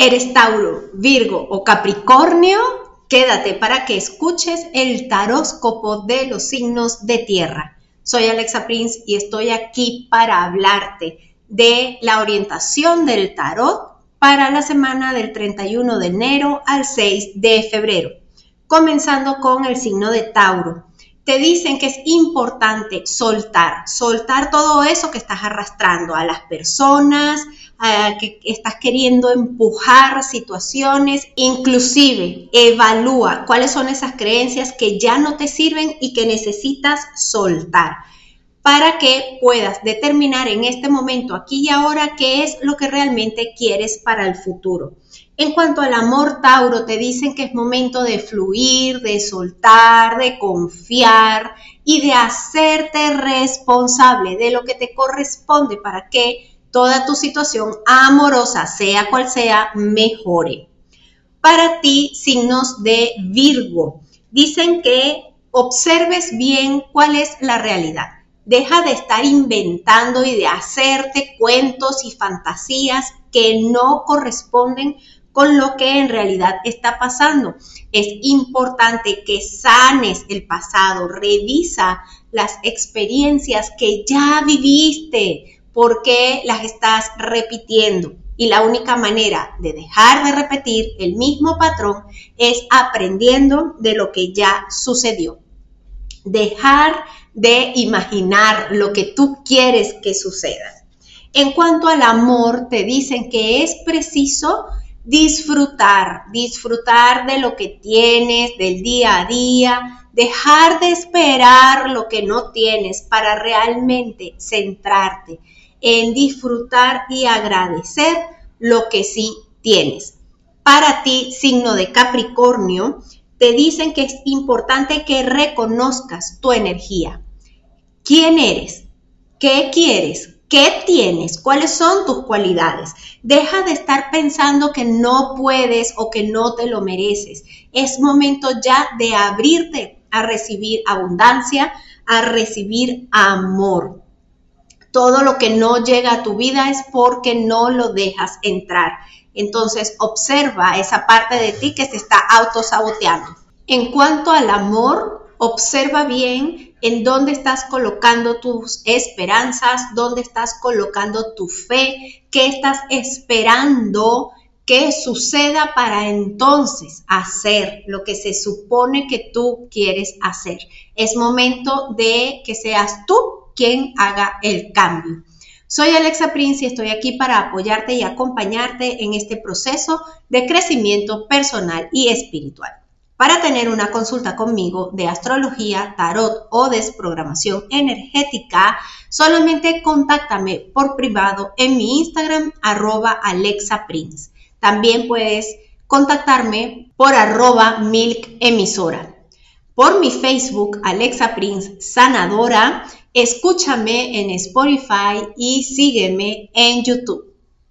¿Eres Tauro, Virgo o Capricornio? Quédate para que escuches el taróscopo de los signos de tierra. Soy Alexa Prince y estoy aquí para hablarte de la orientación del tarot para la semana del 31 de enero al 6 de febrero, comenzando con el signo de Tauro te dicen que es importante soltar, soltar todo eso que estás arrastrando a las personas, que estás queriendo empujar situaciones, inclusive evalúa cuáles son esas creencias que ya no te sirven y que necesitas soltar para que puedas determinar en este momento, aquí y ahora, qué es lo que realmente quieres para el futuro. En cuanto al amor Tauro, te dicen que es momento de fluir, de soltar, de confiar y de hacerte responsable de lo que te corresponde para que toda tu situación amorosa, sea cual sea, mejore. Para ti, signos de Virgo, dicen que observes bien cuál es la realidad. Deja de estar inventando y de hacerte cuentos y fantasías que no corresponden con lo que en realidad está pasando. Es importante que sanes el pasado, revisa las experiencias que ya viviste, porque las estás repitiendo. Y la única manera de dejar de repetir el mismo patrón es aprendiendo de lo que ya sucedió. Dejar de imaginar lo que tú quieres que suceda. En cuanto al amor, te dicen que es preciso disfrutar, disfrutar de lo que tienes, del día a día, dejar de esperar lo que no tienes para realmente centrarte en disfrutar y agradecer lo que sí tienes. Para ti, signo de Capricornio, te dicen que es importante que reconozcas tu energía. ¿Quién eres? ¿Qué quieres? ¿Qué tienes? ¿Cuáles son tus cualidades? Deja de estar pensando que no puedes o que no te lo mereces. Es momento ya de abrirte a recibir abundancia, a recibir amor. Todo lo que no llega a tu vida es porque no lo dejas entrar. Entonces observa esa parte de ti que se está autosaboteando. En cuanto al amor, observa bien en dónde estás colocando tus esperanzas, dónde estás colocando tu fe, qué estás esperando que suceda para entonces hacer lo que se supone que tú quieres hacer. Es momento de que seas tú quien haga el cambio. Soy Alexa Prince y estoy aquí para apoyarte y acompañarte en este proceso de crecimiento personal y espiritual. Para tener una consulta conmigo de astrología, tarot o desprogramación energética, solamente contáctame por privado en mi Instagram arroba Alexa Prince. También puedes contactarme por arroba milk emisora. Por mi Facebook Alexa Prince Sanadora, escúchame en Spotify y sígueme en YouTube.